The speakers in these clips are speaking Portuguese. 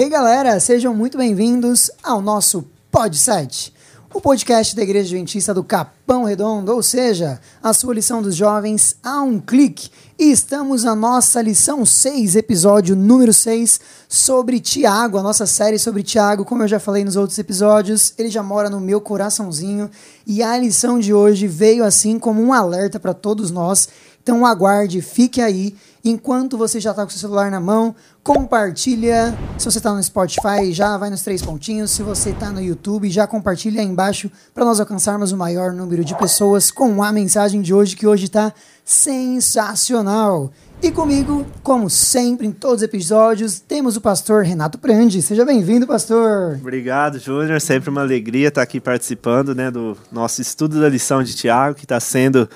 Hey galera, sejam muito bem-vindos ao nosso Pod7, o podcast da Igreja Adventista do Capão Redondo, ou seja, a sua lição dos jovens a um clique. E estamos na nossa lição 6, episódio número 6, sobre Tiago, a nossa série sobre Tiago. Como eu já falei nos outros episódios, ele já mora no meu coraçãozinho. E a lição de hoje veio assim como um alerta para todos nós. Então aguarde, fique aí. Enquanto você já está com seu celular na mão, compartilha. Se você está no Spotify, já vai nos três pontinhos. Se você está no YouTube, já compartilha aí embaixo para nós alcançarmos o maior número de pessoas com a mensagem de hoje, que hoje está sensacional. E comigo, como sempre, em todos os episódios, temos o pastor Renato Prandi. Seja bem-vindo, pastor. Obrigado, Júnior. Sempre uma alegria estar aqui participando né, do nosso estudo da lição de Tiago, que está sendo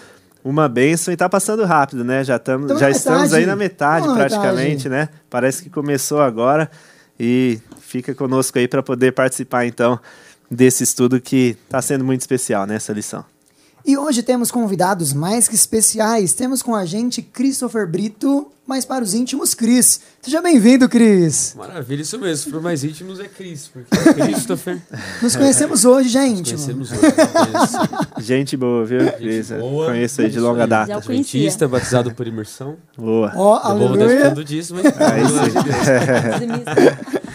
uma benção e está passando rápido, né? Já, tamo, já estamos aí na metade, praticamente, metade. né? Parece que começou agora e fica conosco aí para poder participar, então, desse estudo que está sendo muito especial nessa lição. E hoje temos convidados mais que especiais. Temos com a gente Christopher Brito, mas para os íntimos, Cris. Seja bem-vindo, Cris. Maravilha, isso mesmo. Para os mais íntimos é Cris, porque é Christopher. Nos conhecemos hoje, gente. Nos conhecemos hoje. gente boa, viu, Cris? Conheço aí de longa data. Adventista, batizado por imersão. Boa. Ó, oh, aleluia. Vou dízimo, hein?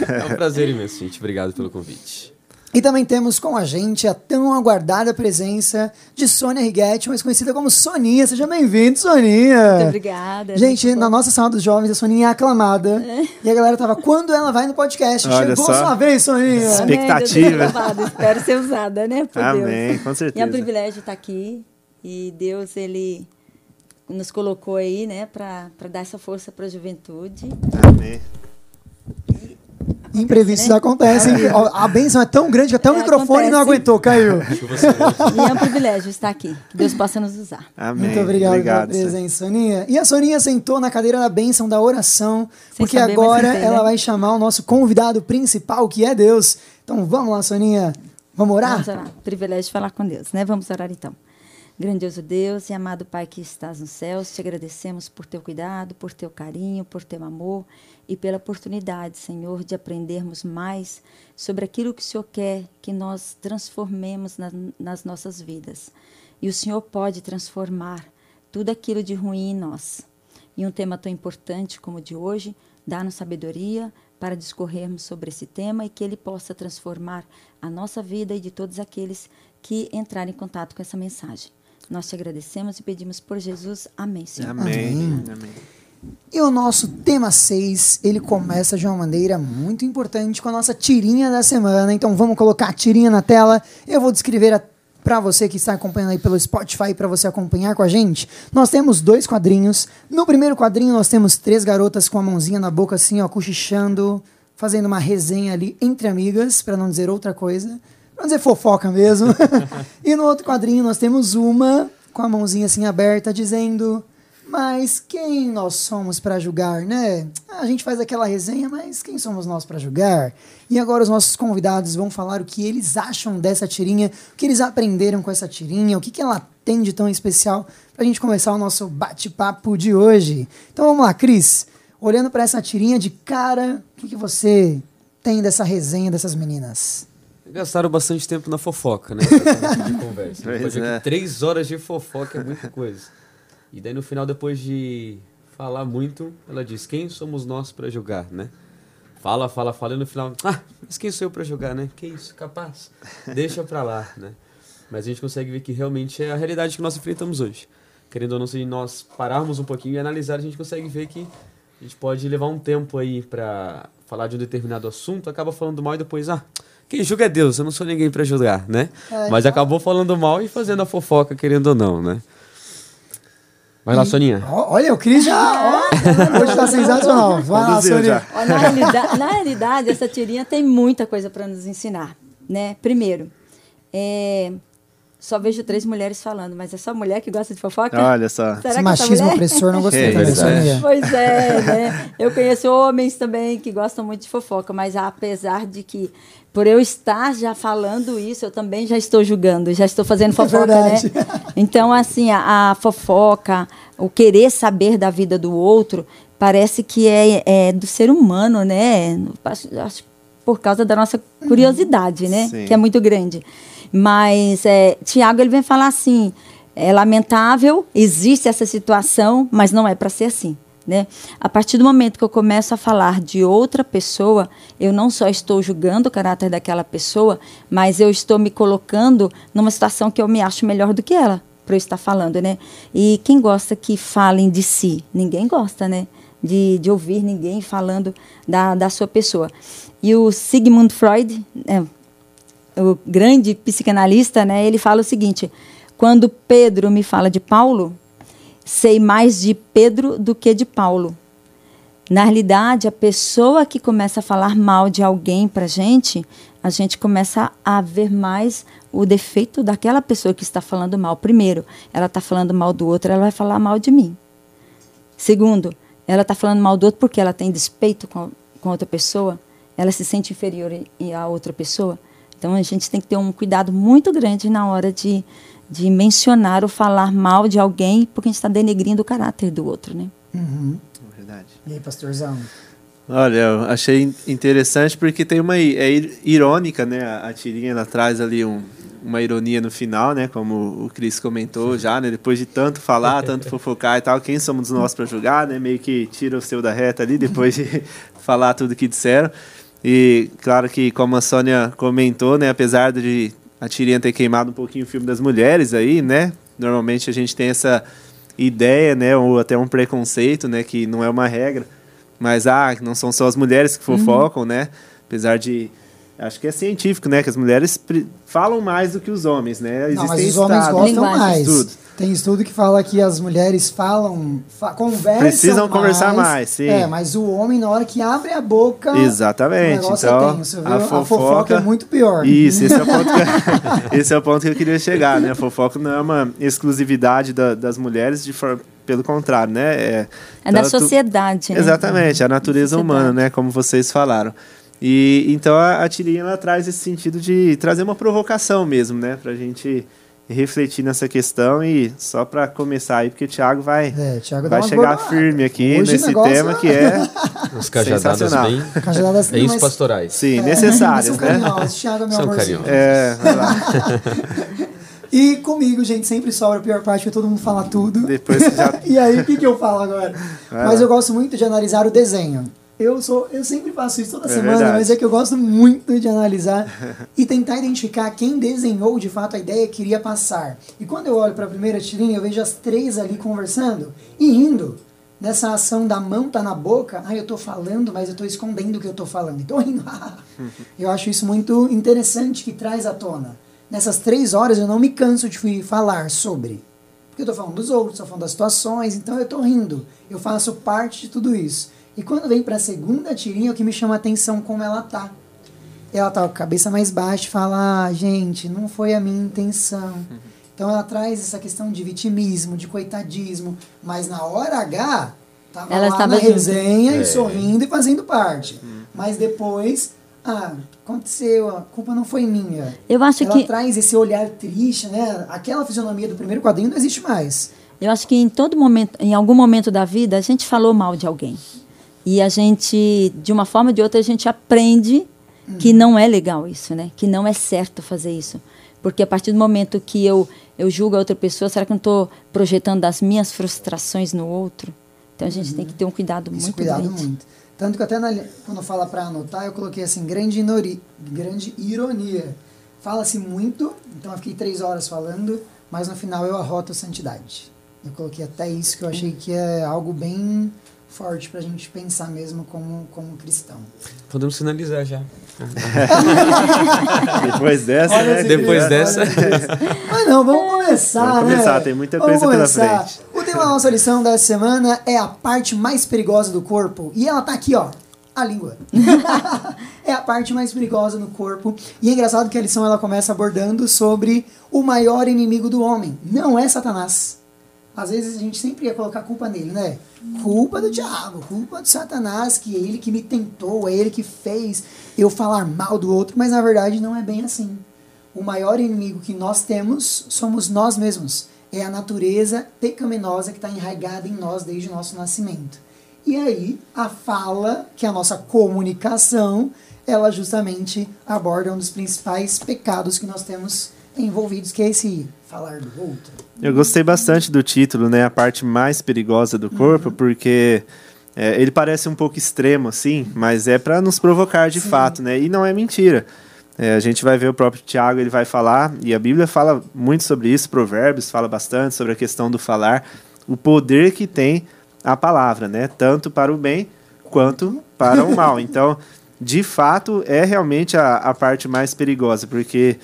É um prazer imenso, gente. Obrigado pelo convite. E também temos com a gente a tão aguardada presença de Sônia Righetti, mais conhecida como Soninha. Seja bem-vindo, Soninha! Muito obrigada. Gente, na nossa sala dos jovens, a Soninha é aclamada. É. E a galera tava, quando ela vai no podcast? Olha Chegou só. sua vez, Soninha! Expectativa. Amém, Espero ser usada, né, por Amém, Deus. com certeza. E é um privilégio estar aqui. E Deus, Ele nos colocou aí, né, para dar essa força para a juventude. Amém imprevistos né? acontecem. A bênção é tão grande que até o é, microfone acontece. não aguentou, caiu. e é um privilégio estar aqui. Que Deus possa nos usar. Amém. Muito obrigado, obrigado pela presença, Soninha. E a Soninha sentou na cadeira da bênção da oração, Sem porque saber, agora sentei, ela né? vai chamar o nosso convidado principal, que é Deus. Então vamos lá, Soninha. Vamos orar? Vamos orar. Privilégio de falar com Deus, né? Vamos orar então. Grandioso Deus e amado Pai que estás nos céus, te agradecemos por teu cuidado, por teu carinho, por teu amor e pela oportunidade, Senhor, de aprendermos mais sobre aquilo que o Senhor quer que nós transformemos na, nas nossas vidas. E o Senhor pode transformar tudo aquilo de ruim em nós. E um tema tão importante como o de hoje, dá-nos sabedoria para discorrermos sobre esse tema e que ele possa transformar a nossa vida e de todos aqueles que entrarem em contato com essa mensagem. Nós te agradecemos e pedimos por Jesus. Amém, Senhor. Amém. Amém. Amém. E o nosso tema 6, ele começa de uma maneira muito importante com a nossa tirinha da semana. Então vamos colocar a tirinha na tela. Eu vou descrever para você que está acompanhando aí pelo Spotify, para você acompanhar com a gente. Nós temos dois quadrinhos. No primeiro quadrinho nós temos três garotas com a mãozinha na boca assim, ó, cochichando, fazendo uma resenha ali entre amigas, para não dizer outra coisa. Vamos dizer fofoca mesmo. e no outro quadrinho nós temos uma com a mãozinha assim aberta dizendo: Mas quem nós somos para julgar, né? A gente faz aquela resenha, mas quem somos nós para julgar? E agora os nossos convidados vão falar o que eles acham dessa tirinha, o que eles aprenderam com essa tirinha, o que, que ela tem de tão especial para a gente começar o nosso bate-papo de hoje. Então vamos lá, Cris. Olhando para essa tirinha de cara, o que, que você tem dessa resenha dessas meninas? Gastaram bastante tempo na fofoca, né? de conversa. Depois é. três horas de fofoca é muita coisa. E daí no final, depois de falar muito, ela diz: Quem somos nós para julgar, né? Fala, fala, fala, e no final, ah, mas quem sou eu para julgar, né? Que isso, capaz? Deixa pra lá, né? Mas a gente consegue ver que realmente é a realidade que nós enfrentamos hoje. Querendo ou não, se nós pararmos um pouquinho e analisar, a gente consegue ver que a gente pode levar um tempo aí para falar de um determinado assunto, acaba falando mal e depois, ah, quem julga é Deus, eu não sou ninguém para julgar, né? É, Mas acabou falando mal e fazendo a fofoca, querendo ou não, né? Vai lá, Soninha. Olha, o Cris já. Ó, hoje tá sensacional. Vai lá, Soninha. na, realidade, na realidade, essa tirinha tem muita coisa para nos ensinar. Né? Primeiro, é, só vejo três mulheres falando, mas é só mulher que gosta de fofoca? Olha só. Será Esse machismo opressor não gostei também, Sonia. Pois é, né? Eu conheço homens também que gostam muito de fofoca, mas apesar de que, por eu estar já falando isso, eu também já estou julgando, já estou fazendo é fofoca, é né? Então, assim, a, a fofoca, o querer saber da vida do outro, parece que é, é do ser humano, né? Acho, por causa da nossa curiosidade, né? Sim. Que é muito grande. Mas é, Tiago ele vem falar assim: é lamentável, existe essa situação, mas não é para ser assim. Né? A partir do momento que eu começo a falar de outra pessoa, eu não só estou julgando o caráter daquela pessoa, mas eu estou me colocando numa situação que eu me acho melhor do que ela para eu estar falando, né? E quem gosta que falem de si? Ninguém gosta, né? De, de ouvir ninguém falando da, da sua pessoa. E o Sigmund Freud, é, o grande psicanalista, né? Ele fala o seguinte: quando Pedro me fala de Paulo, sei mais de Pedro do que de Paulo. Na realidade, a pessoa que começa a falar mal de alguém para gente, a gente começa a ver mais o defeito daquela pessoa que está falando mal. Primeiro, ela está falando mal do outro, ela vai falar mal de mim. Segundo, ela está falando mal do outro porque ela tem despeito com, com outra pessoa, ela se sente inferior a outra pessoa. Então a gente tem que ter um cuidado muito grande na hora de, de mencionar ou falar mal de alguém, porque a gente está denegrindo o caráter do outro, né? Uhum. Verdade. E aí, pastorzão? Olha, eu achei interessante porque tem uma é irônica, né? A, tirinha ela traz ali um, uma ironia no final, né? Como o Cris comentou já, né? Depois de tanto falar, tanto fofocar e tal, quem somos nós para julgar, né? Meio que tira o seu da reta ali depois de falar tudo que disseram. E claro que como a Sônia comentou, né? Apesar de a tirinha ter queimado um pouquinho o filme das mulheres aí, né? Normalmente a gente tem essa ideia, né? Ou até um preconceito, né? Que não é uma regra. Mas, ah, não são só as mulheres que uhum. fofocam, uhum. né? Apesar de Acho que é científico, né? Que as mulheres falam mais do que os homens, né? Existem Não, mas os homens gostam mais. Estudo. Tem estudo que fala que as mulheres falam, fa conversam Precisam mais, conversar mais, sim. É, mas o homem, na hora que abre a boca... Exatamente. O então, é tenso, a, fofoca, a fofoca é muito pior. Isso, esse é, o ponto que, esse é o ponto que eu queria chegar, né? A fofoca não é uma exclusividade da, das mulheres, de forma pelo contrário, né? É, é da sociedade, né? Exatamente, a natureza humana, né? Como vocês falaram. E então a, a tirinha ela traz esse sentido de trazer uma provocação mesmo, né, pra gente refletir nessa questão e só para começar aí, porque o Thiago vai, é, Thiago vai chegar firme aqui Hoje nesse tema que é Os cajadadas bem, cajadadas bem mas... pastorais. Sim, é, necessárias, né? Thiago é meu São carinhosos. É, vai lá. E comigo, gente, sempre sobra a pior parte, que todo mundo fala tudo. Depois já... e aí, o que, que eu falo agora? Mas eu gosto muito de analisar o desenho. Eu sou, eu sempre faço isso toda é semana, verdade. mas é que eu gosto muito de analisar e tentar identificar quem desenhou de fato a ideia que queria passar. E quando eu olho para a primeira tirinha, eu vejo as três ali conversando e rindo. Nessa ação da mão tá na boca, ah, eu tô falando, mas eu tô escondendo o que eu tô falando. Então, rindo. eu acho isso muito interessante que traz à tona. Nessas três horas eu não me canso de falar sobre. Porque eu tô falando dos outros, tô falando das situações, então eu tô rindo. Eu faço parte de tudo isso. E quando vem para a segunda tirinha, o que me chama a atenção como ela tá. Ela tá com a cabeça mais baixa e fala: ah, gente, não foi a minha intenção. Então ela traz essa questão de vitimismo, de coitadismo, mas na hora H, tava ela lá na resenha é. e sorrindo e fazendo parte. Uhum. Mas depois, ah, aconteceu, a culpa não foi minha. Eu acho ela que traz esse olhar triste, né? Aquela fisionomia do primeiro quadrinho não existe mais. Eu acho que em todo momento, em algum momento da vida, a gente falou mal de alguém. E a gente, de uma forma ou de outra, a gente aprende que não é legal isso, né? Que não é certo fazer isso. Porque a partir do momento que eu, eu julgo a outra pessoa, será que eu não estou projetando as minhas frustrações no outro? Então a gente uhum. tem que ter um cuidado Isso, muito cuidado grande. muito. Tanto que até na, quando fala para anotar, eu coloquei assim, grande, inori, grande ironia. Fala-se muito, então eu fiquei três horas falando, mas no final eu arroto a santidade. Eu coloquei até isso, que eu achei que é algo bem forte para a gente pensar mesmo como, como cristão. Podemos finalizar já. Depois dessa, olha né? Depois dessa. Mas não, vamos começar, vamos né? começar, tem muita coisa vamos pela frente. O tema da nossa lição dessa semana é a parte mais perigosa do corpo. E ela tá aqui, ó. A língua. é a parte mais perigosa no corpo. E é engraçado que a lição ela começa abordando sobre o maior inimigo do homem. Não é Satanás às vezes a gente sempre ia colocar culpa nele, né? Culpa do diabo, culpa do Satanás, que é ele que me tentou, é ele que fez eu falar mal do outro, mas na verdade não é bem assim. O maior inimigo que nós temos somos nós mesmos. É a natureza pecaminosa que está enraigada em nós desde o nosso nascimento. E aí, a fala, que é a nossa comunicação, ela justamente aborda um dos principais pecados que nós temos envolvidos, que é esse falar do outro. Eu gostei bastante do título, né? A parte mais perigosa do corpo, uhum. porque é, ele parece um pouco extremo, assim, mas é para nos provocar de Sim. fato, né? E não é mentira. É, a gente vai ver o próprio Tiago, ele vai falar, e a Bíblia fala muito sobre isso, Provérbios fala bastante sobre a questão do falar, o poder que tem a palavra, né? Tanto para o bem quanto para o mal. Então, de fato, é realmente a, a parte mais perigosa, porque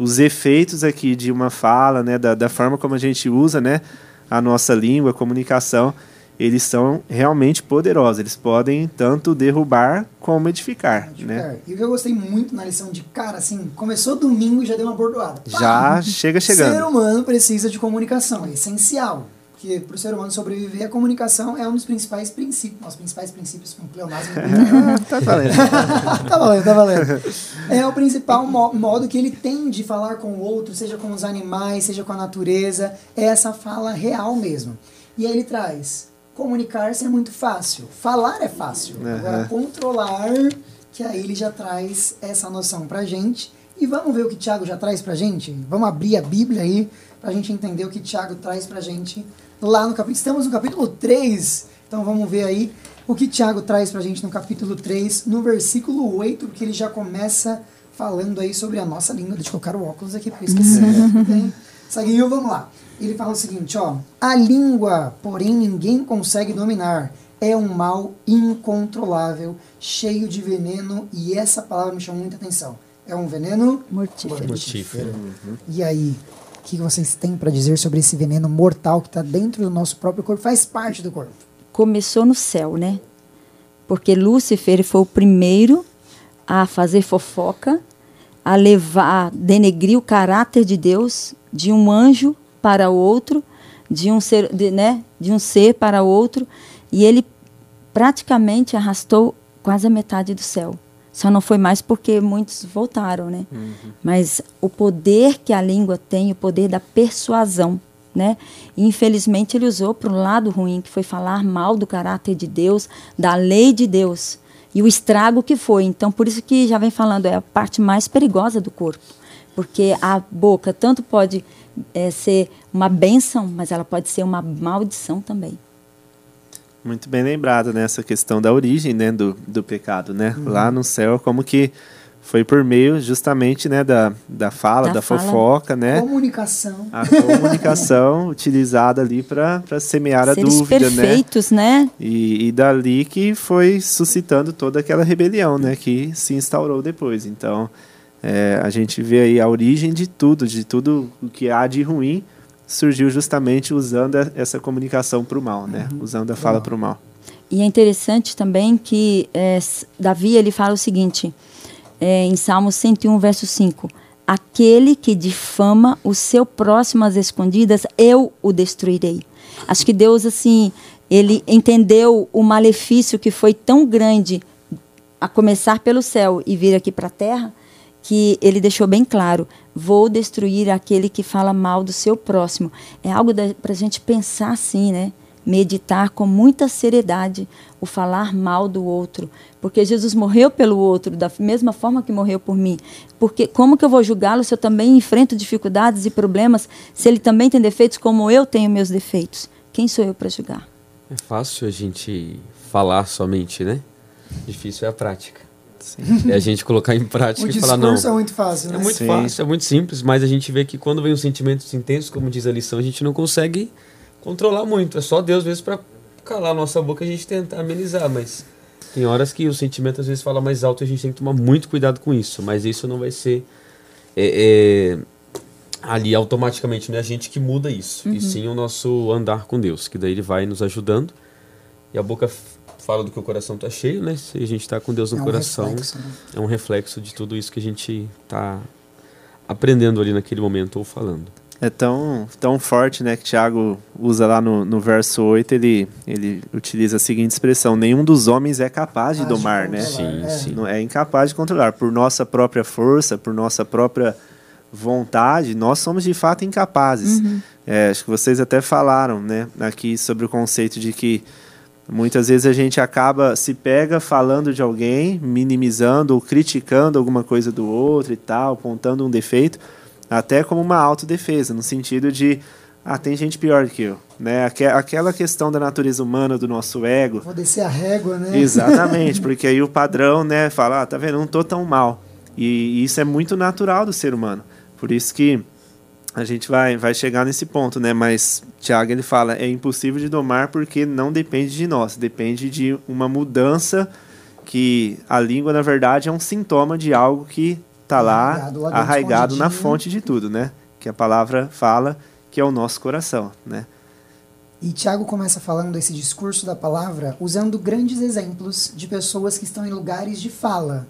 os efeitos aqui de uma fala, né, da, da forma como a gente usa, né, a nossa língua, a comunicação, eles são realmente poderosos. Eles podem tanto derrubar como edificar, edificar. né? E o que eu gostei muito na lição de cara, assim, começou domingo e já deu uma bordoada. Já chega chegando. O ser humano precisa de comunicação, é essencial que para o ser humano sobreviver, a comunicação é um dos principais princípios. Nossos principais princípios, com pleonasmo. tá valendo. tá valendo, tá valendo. É o principal mo modo que ele tem de falar com o outro, seja com os animais, seja com a natureza. É essa fala real mesmo. E aí ele traz: comunicar-se é muito fácil, falar é fácil. Uhum. Agora, controlar, que aí ele já traz essa noção pra gente. E vamos ver o que Tiago já traz pra gente? Vamos abrir a Bíblia aí pra gente entender o que Tiago traz pra gente lá no capítulo. Estamos no capítulo 3, então vamos ver aí o que Tiago traz pra gente no capítulo 3, no versículo 8, porque ele já começa falando aí sobre a nossa língua. Deixa eu colocar o óculos aqui, porque eu esqueci. Uhum. Saguinho, vamos lá. Ele fala o seguinte, ó. A língua, porém, ninguém consegue dominar. É um mal incontrolável, cheio de veneno, e essa palavra me chamou muita atenção. É um veneno mortífero. mortífero. Uhum. E aí, o que vocês têm para dizer sobre esse veneno mortal que está dentro do nosso próprio corpo, faz parte do corpo? Começou no céu, né? Porque Lúcifer foi o primeiro a fazer fofoca, a levar, a denegrir o caráter de Deus de um anjo para outro, de um ser, de, né, de um ser para outro, e ele praticamente arrastou quase a metade do céu. Só não foi mais porque muitos voltaram, né? Uhum. Mas o poder que a língua tem, o poder da persuasão, né? E, infelizmente ele usou para um lado ruim, que foi falar mal do caráter de Deus, da lei de Deus e o estrago que foi. Então, por isso que já vem falando é a parte mais perigosa do corpo, porque a boca tanto pode é, ser uma benção, mas ela pode ser uma maldição também. Muito bem lembrado, né? Essa questão da origem né, do, do pecado, né? Uhum. Lá no céu, como que foi por meio justamente né, da, da fala, da, da fala. fofoca, né? Comunicação. A comunicação utilizada ali para semear Seres a dúvida, né? perfeitos, né? né? E, e dali que foi suscitando toda aquela rebelião, né? Que se instaurou depois. Então, é, a gente vê aí a origem de tudo, de tudo o que há de ruim, surgiu justamente usando essa comunicação para o mal, né? Uhum. Usando a fala para o mal. E é interessante também que é, Davi ele fala o seguinte, é, em Salmo 101, verso 5, aquele que difama o seu próximo às escondidas, eu o destruirei. Acho que Deus, assim, ele entendeu o malefício que foi tão grande a começar pelo céu e vir aqui para a terra, que ele deixou bem claro: vou destruir aquele que fala mal do seu próximo. É algo para a gente pensar assim, né? Meditar com muita seriedade o falar mal do outro, porque Jesus morreu pelo outro da mesma forma que morreu por mim. Porque como que eu vou julgá-lo se eu também enfrento dificuldades e problemas, se ele também tem defeitos como eu tenho meus defeitos? Quem sou eu para julgar? É fácil a gente falar somente, né? Difícil é a prática. Sim. É a gente colocar em prática o e falar não. é muito fácil, né? É muito Sim. fácil, é muito simples, mas a gente vê que quando vem um sentimento intenso, como diz a lição, a gente não consegue controlar muito. É só Deus, às vezes, para calar a nossa boca a gente tenta amenizar, mas tem horas que o sentimento às vezes fala mais alto e a gente tem que tomar muito cuidado com isso. Mas isso não vai ser é, é, ali automaticamente, não é a gente que muda isso, uhum. e sim o nosso andar com Deus, que daí ele vai nos ajudando e a boca fala do que o coração está cheio, né? Se a gente está com Deus no é um coração, reflexo, né? é um reflexo de tudo isso que a gente está aprendendo ali naquele momento ou falando. É tão, tão forte, né, que Tiago usa lá no, no verso 8, ele, ele utiliza a seguinte expressão, nenhum dos homens é capaz de domar, de né? Sim, é. sim. Não, é incapaz de controlar, por nossa própria força, por nossa própria vontade, nós somos de fato incapazes. Uhum. É, acho que vocês até falaram, né, aqui sobre o conceito de que Muitas vezes a gente acaba se pega falando de alguém, minimizando ou criticando alguma coisa do outro e tal, apontando um defeito, até como uma autodefesa, no sentido de ah, tem gente pior que eu, né? Aquela questão da natureza humana, do nosso ego. Vou descer a régua, né? Exatamente, porque aí o padrão, né, fala, ah, tá vendo, não tô tão mal. E, e isso é muito natural do ser humano. Por isso que a gente vai, vai chegar nesse ponto, né? Mas Tiago ele fala é impossível de domar porque não depende de nós, depende de uma mudança que a língua na verdade é um sintoma de algo que está lá arraigado, arraigado na fonte de tudo, né? Que a palavra fala que é o nosso coração, né? E Tiago começa falando esse discurso da palavra usando grandes exemplos de pessoas que estão em lugares de fala.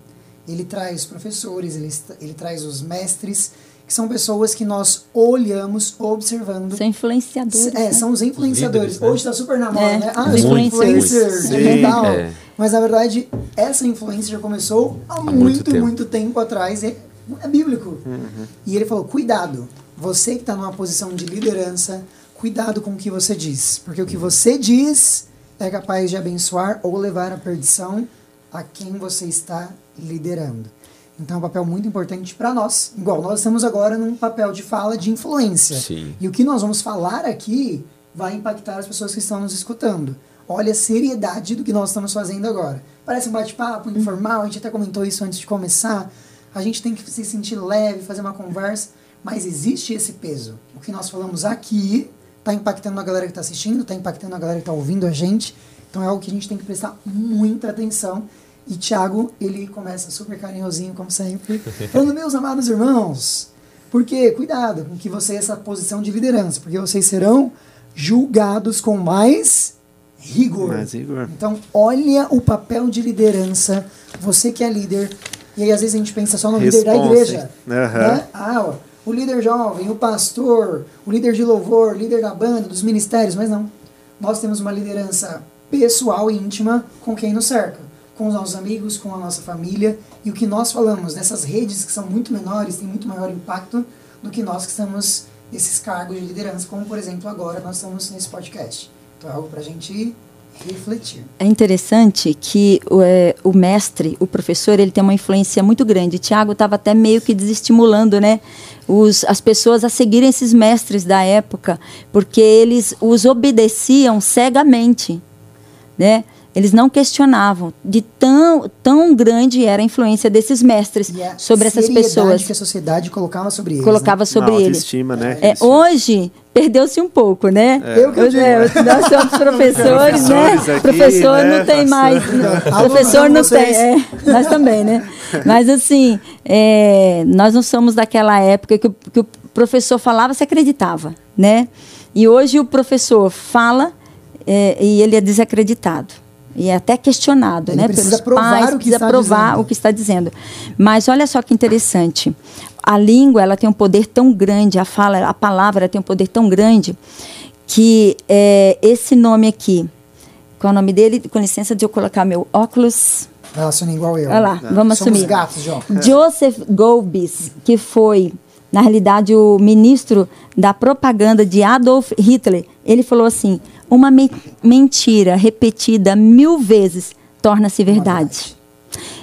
Ele traz professores, ele, ele traz os mestres, que são pessoas que nós olhamos, observando. São influenciadores. É, né? são os influenciadores. Os líderes, né? Hoje está super na moda, é. né? Ah, os influencers, é É. Mas na verdade, essa influência já começou há, há muito, muito tempo. muito tempo atrás. É, é bíblico. Uhum. E ele falou: cuidado, você que está numa posição de liderança, cuidado com o que você diz. Porque o que você diz é capaz de abençoar ou levar à perdição a quem você está liderando. Então é um papel muito importante para nós. Igual nós estamos agora num papel de fala de influência. Sim. E o que nós vamos falar aqui vai impactar as pessoas que estão nos escutando. Olha a seriedade do que nós estamos fazendo agora. Parece um bate-papo informal, a gente até comentou isso antes de começar. A gente tem que se sentir leve, fazer uma conversa, mas existe esse peso. O que nós falamos aqui está impactando a galera que está assistindo, está impactando a galera que está ouvindo a gente. Então é algo que a gente tem que prestar muita atenção e Tiago, ele começa super carinhosinho, como sempre, falando, meus amados irmãos, porque cuidado com que você essa posição de liderança, porque vocês serão julgados com mais rigor. Mais rigor. Então, olha o papel de liderança, você que é líder, e aí às vezes a gente pensa só no líder da igreja. Uhum. Né? Ah, ó, o líder jovem, o pastor, o líder de louvor, o líder da banda, dos ministérios, mas não. Nós temos uma liderança pessoal e íntima com quem nos cerca com os nossos amigos, com a nossa família. E o que nós falamos nessas redes que são muito menores, têm muito maior impacto do que nós que estamos nesses cargos de liderança, como por exemplo agora nós estamos nesse podcast. Então é algo para a gente refletir. É interessante que o, é, o, mestre, o professor, ele tem uma influência muito grande. Tiago estava até meio que desestimulando, né, os, as pessoas a seguirem esses mestres da época, porque eles os obedeciam cegamente, né? Eles não questionavam de tão, tão grande era a influência desses mestres a sobre essas pessoas. que a sociedade colocava sobre eles. Colocava né? sobre eles. Autoestima, né? É, hoje perdeu-se um pouco, né? É. Eu que eu é, nós somos professores, né? Aqui, Professor né? não tem mais. Professor não tem. É, nós também, né? Mas assim, é, nós não somos daquela época que o, que o professor falava, se acreditava, né? E hoje o professor fala é, e ele é desacreditado e é até questionado, Ele né, pelos pais, o que precisa provar dizendo. o que está dizendo. Mas olha só que interessante. A língua, ela tem um poder tão grande, a fala, a palavra tem um poder tão grande que é, esse nome aqui, qual é o nome dele? Com licença de eu colocar meu óculos. Relaciona igual eu. Olha lá, vamos Somos assumir. gatos, João. Joseph Goebbels, que foi na realidade o ministro da propaganda de Adolf Hitler, ele falou assim: uma me mentira repetida mil vezes torna-se verdade.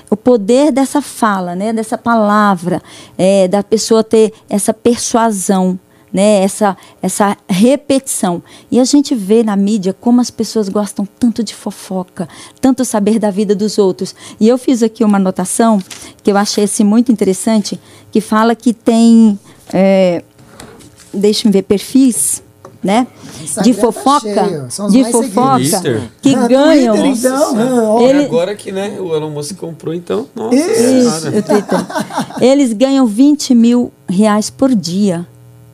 O poder dessa fala, né, dessa palavra, é, da pessoa ter essa persuasão, né, essa, essa repetição. E a gente vê na mídia como as pessoas gostam tanto de fofoca, tanto saber da vida dos outros. E eu fiz aqui uma anotação que eu achei assim, muito interessante, que fala que tem, é, deixa eu ver, perfis né? De tá fofoca, tá de fofoca que ah, ganham. Twitter, então, ele... agora que né, o Elon Musk comprou, então, nossa. Isso, Eles ganham 20 mil reais por dia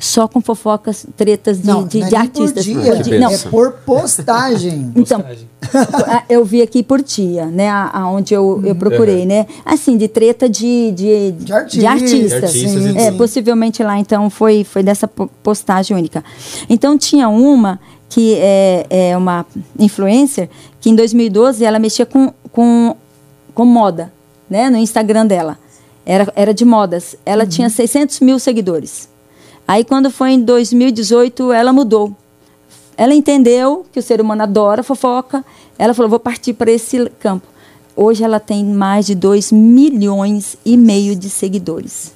só com fofocas, tretas de, não, de, não é de artistas. Por dia, por não. É por postagem. então, eu vi aqui por dia, né? Aonde eu, eu procurei, uhum. né? Assim, de treta de, de, de, artista, de artistas. Sim, é, possivelmente lá, então, foi, foi dessa postagem única. Então, tinha uma que é, é uma influencer que em 2012 ela mexia com, com, com moda, né? No Instagram dela. Era, era de modas. Ela uhum. tinha 600 mil seguidores. Aí quando foi em 2018, ela mudou. Ela entendeu que o ser humano adora fofoca. Ela falou: vou partir para esse campo. Hoje ela tem mais de 2 milhões e meio de seguidores.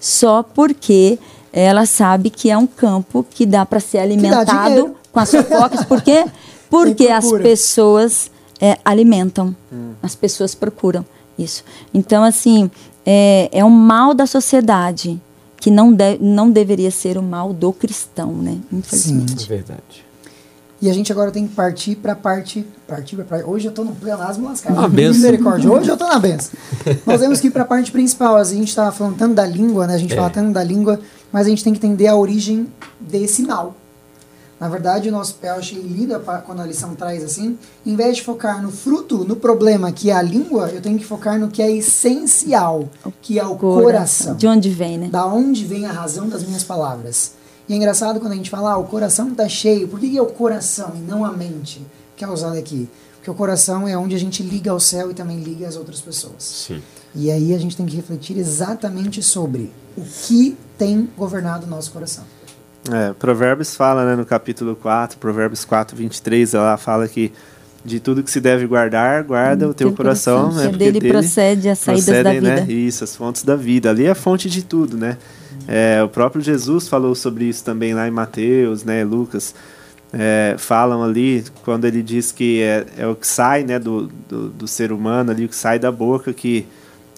Só porque ela sabe que é um campo que dá para ser alimentado com as fofocas. Por quê? Porque as pessoas é, alimentam, hum. as pessoas procuram isso. Então, assim, é, é um mal da sociedade que não, de, não deveria ser o mal do cristão, né? Infelizmente. Sim, é verdade. E a gente agora tem que partir para a parte. Partir pra, hoje eu estou no pleonasmo lascado. Uma Misericórdia. Hoje eu estou na benção. Nós temos que ir para a parte principal. A gente está falando tanto da língua, né? A gente é. fala tanto da língua, mas a gente tem que entender a origem desse mal. Na verdade, o nosso achei lindo quando a lição traz assim, em vez de focar no fruto, no problema que é a língua, eu tenho que focar no que é essencial, que é o coração. coração. De onde vem, né? Da onde vem a razão das minhas palavras. E é engraçado quando a gente fala, ah, o coração está cheio. Por que é o coração e não a mente que é usado aqui? Porque o coração é onde a gente liga ao céu e também liga às outras pessoas. Sim. E aí a gente tem que refletir exatamente sobre o que tem governado o nosso coração. É, Provérbios fala, né, no capítulo 4, Provérbios 4, 23, ela fala que de tudo que se deve guardar, guarda hum, o teu, teu coração, coração, né? Porque dele, dele procede as saídas procedem, da vida. Né? Isso, as fontes da vida. Ali é a fonte de tudo, né? É, o próprio Jesus falou sobre isso também lá em Mateus, né, Lucas. É, falam ali, quando ele diz que é, é o que sai né, do, do, do, ser humano, ali, o que sai da boca, que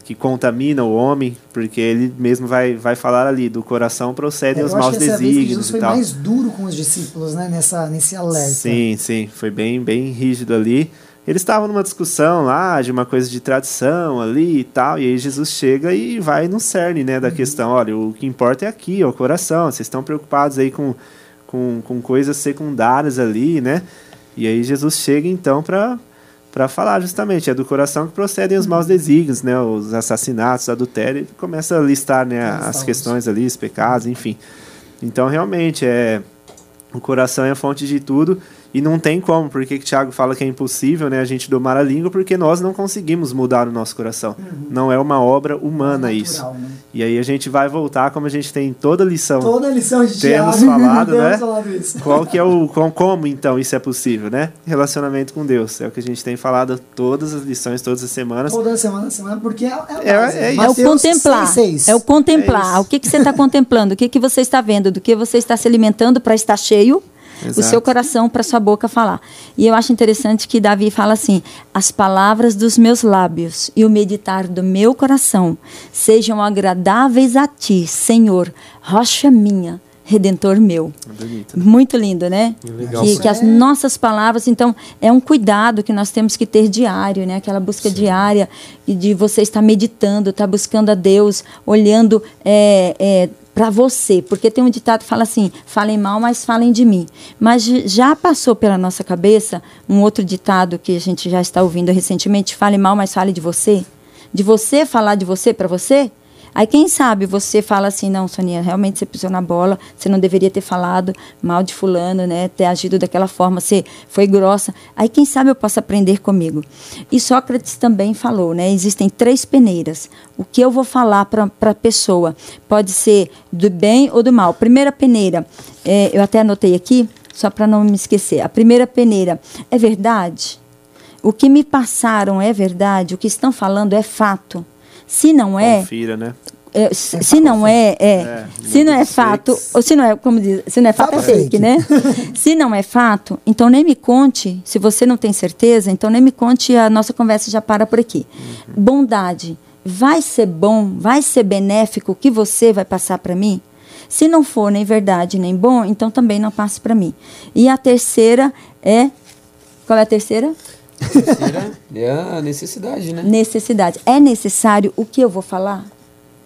que contamina o homem, porque ele mesmo vai, vai falar ali, do coração procedem é, os maus desígnios. Jesus foi mais duro com os discípulos, né, nessa, nesse alerta. Sim, sim, foi bem, bem rígido ali. Eles estavam numa discussão lá de uma coisa de tradição ali e tal, e aí Jesus chega e vai no cerne né, da uhum. questão. Olha, o que importa é aqui, é o coração. Vocês estão preocupados aí com, com, com coisas secundárias ali, né? E aí Jesus chega então para para falar justamente, é do coração que procedem os maus desígnios, né, os assassinatos, adultério, começa a listar, né, as questões ali, os pecados, enfim. Então, realmente, é o coração é a fonte de tudo e não tem como, porque o Tiago fala que é impossível né, a gente domar a língua, porque nós não conseguimos mudar o nosso coração. Uhum. Não é uma obra humana é natural, isso. Né? E aí a gente vai voltar, como a gente tem toda a lição. Toda a lição de Temos Tiago, falado, né? Falado isso. Qual que é o. Com, como então isso é possível, né? Relacionamento com Deus. É o que a gente tem falado todas as lições, todas as semanas. Toda semana, semana, porque é, é, é, é, é o contemplar. 6, 6. É o contemplar. É o que, que você está contemplando? O que, que você está vendo? Do que você está se alimentando para estar cheio? Exato. o seu coração para sua boca falar. E eu acho interessante que Davi fala assim: as palavras dos meus lábios e o meditar do meu coração sejam agradáveis a ti, Senhor, rocha minha. Redentor meu. Bonito. Muito lindo, né? Legal. Que, que, as nossas palavras, então, é um cuidado que nós temos que ter diário, né? Aquela busca Sim. diária de você estar meditando, estar buscando a Deus, olhando é, é, para você, porque tem um ditado que fala assim: falem mal, mas falem de mim. Mas já passou pela nossa cabeça um outro ditado que a gente já está ouvindo recentemente: fale mal, mas fale de você? De você falar de você para você? Aí quem sabe você fala assim, não, Soninha, realmente você pisou na bola, você não deveria ter falado mal de fulano, né? Ter agido daquela forma, você foi grossa. Aí quem sabe eu posso aprender comigo. E Sócrates também falou, né? Existem três peneiras. O que eu vou falar para a pessoa pode ser do bem ou do mal. Primeira peneira, é, eu até anotei aqui, só para não me esquecer. A primeira peneira é verdade. O que me passaram é verdade, o que estão falando é fato. Se não é. Confira, né? É, se, se não é, é, é se não é fato, ou se não é, como diz, se não é fato, é fake, né? se não é fato, então nem me conte, se você não tem certeza, então nem me conte, a nossa conversa já para por aqui. Uhum. Bondade, vai ser bom, vai ser benéfico o que você vai passar para mim? Se não for nem verdade nem bom, então também não passe para mim. E a terceira é. Qual é a terceira? Terceira é a necessidade, né? Necessidade. É necessário o que eu vou falar?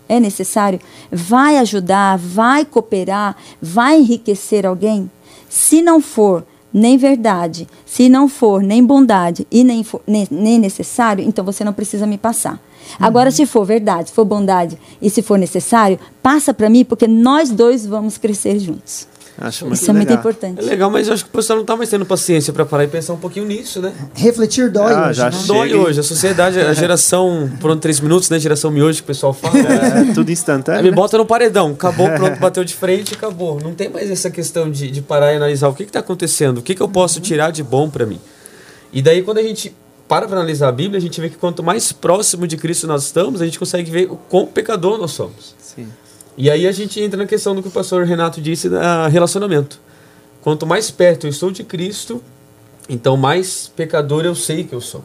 É necessário? Vai ajudar, vai cooperar, vai enriquecer alguém? Se não for nem verdade, se não for nem bondade e nem, for, nem, nem necessário, então você não precisa me passar. Uhum. Agora, se for verdade, se for bondade e se for necessário, passa para mim, porque nós dois vamos crescer juntos. Acho Isso é muito importante. É legal, mas eu acho que o pessoal não está mais tendo paciência para parar e pensar um pouquinho nisso, né? Refletir dói ah, hoje, já né? Dói hoje. A sociedade, a geração, pronto, três minutos, né? Geração miojo que o pessoal fala. É, tudo instantâneo. Aí me né? bota no paredão. Acabou, pronto, bateu de frente acabou. Não tem mais essa questão de, de parar e analisar o que está acontecendo, o que, que eu posso tirar de bom para mim. E daí, quando a gente para para analisar a Bíblia, a gente vê que quanto mais próximo de Cristo nós estamos, a gente consegue ver o quão pecador nós somos. Sim. E aí a gente entra na questão do que o pastor Renato disse da relacionamento. Quanto mais perto eu estou de Cristo, então mais pecador eu sei que eu sou.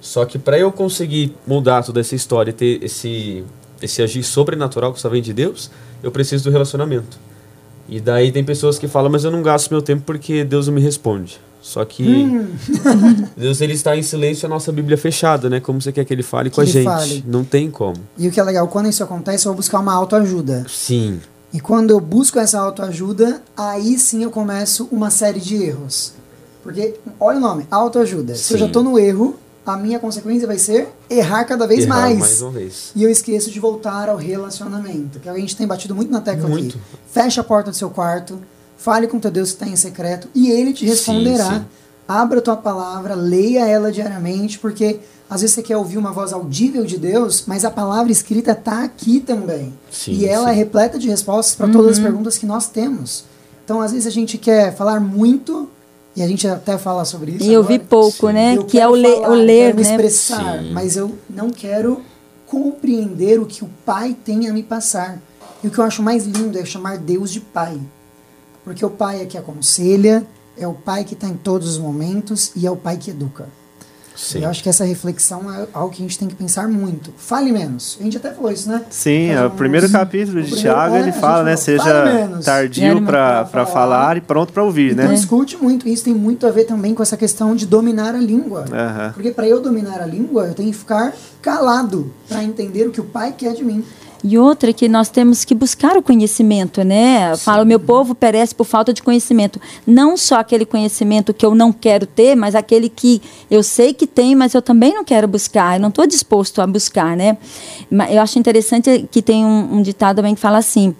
Só que para eu conseguir mudar toda essa história ter esse, esse agir sobrenatural que só vem de Deus, eu preciso do relacionamento. E daí tem pessoas que falam, mas eu não gasto meu tempo porque Deus não me responde. Só que hum. Deus ele está em silêncio a nossa Bíblia fechada, né? Como você quer que ele fale que com a gente? Fale. Não tem como. E o que é legal, quando isso acontece, eu vou buscar uma autoajuda. Sim. E quando eu busco essa autoajuda, aí sim eu começo uma série de erros. Porque, olha o nome, autoajuda. Sim. Se eu já estou no erro, a minha consequência vai ser errar cada vez errar mais. mais uma vez. E eu esqueço de voltar ao relacionamento, que a gente tem batido muito na tecla muito. aqui. Fecha a porta do seu quarto, Fale com teu Deus que está em secreto e ele te responderá. Sim, sim. Abra a tua palavra, leia ela diariamente, porque às vezes você quer ouvir uma voz audível de Deus, mas a palavra escrita está aqui também. Sim, e ela é repleta de respostas para uhum. todas as uhum. perguntas que nós temos. Então, às vezes a gente quer falar muito, e a gente até fala sobre isso. E eu vi pouco, Sim. né? Eu que é o, falar, o ler, né? expressar, Sim. mas eu não quero compreender o que o Pai tem a me passar. E o que eu acho mais lindo é chamar Deus de Pai. Porque o pai é que aconselha, é o pai que está em todos os momentos e é o pai que educa. Sim. Eu acho que essa reflexão é algo que a gente tem que pensar muito. Fale menos. A gente até falou isso, né? Sim, é o primeiro capítulo de Tiago, é, ele fala, né? Seja tardio para falar, falar, e pronto para ouvir, então, né? escute muito. Isso tem muito a ver também com essa questão de dominar a língua. Uhum. Porque para eu dominar a língua, eu tenho que ficar calado para entender o que o pai quer de mim. E outra que nós temos que buscar o conhecimento, né? Fala, o meu povo perece por falta de conhecimento. Não só aquele conhecimento que eu não quero ter, mas aquele que eu sei que tem, mas eu também não quero buscar. Eu não estou disposto a buscar, né? Eu acho interessante que tem um, um ditado também que fala assim: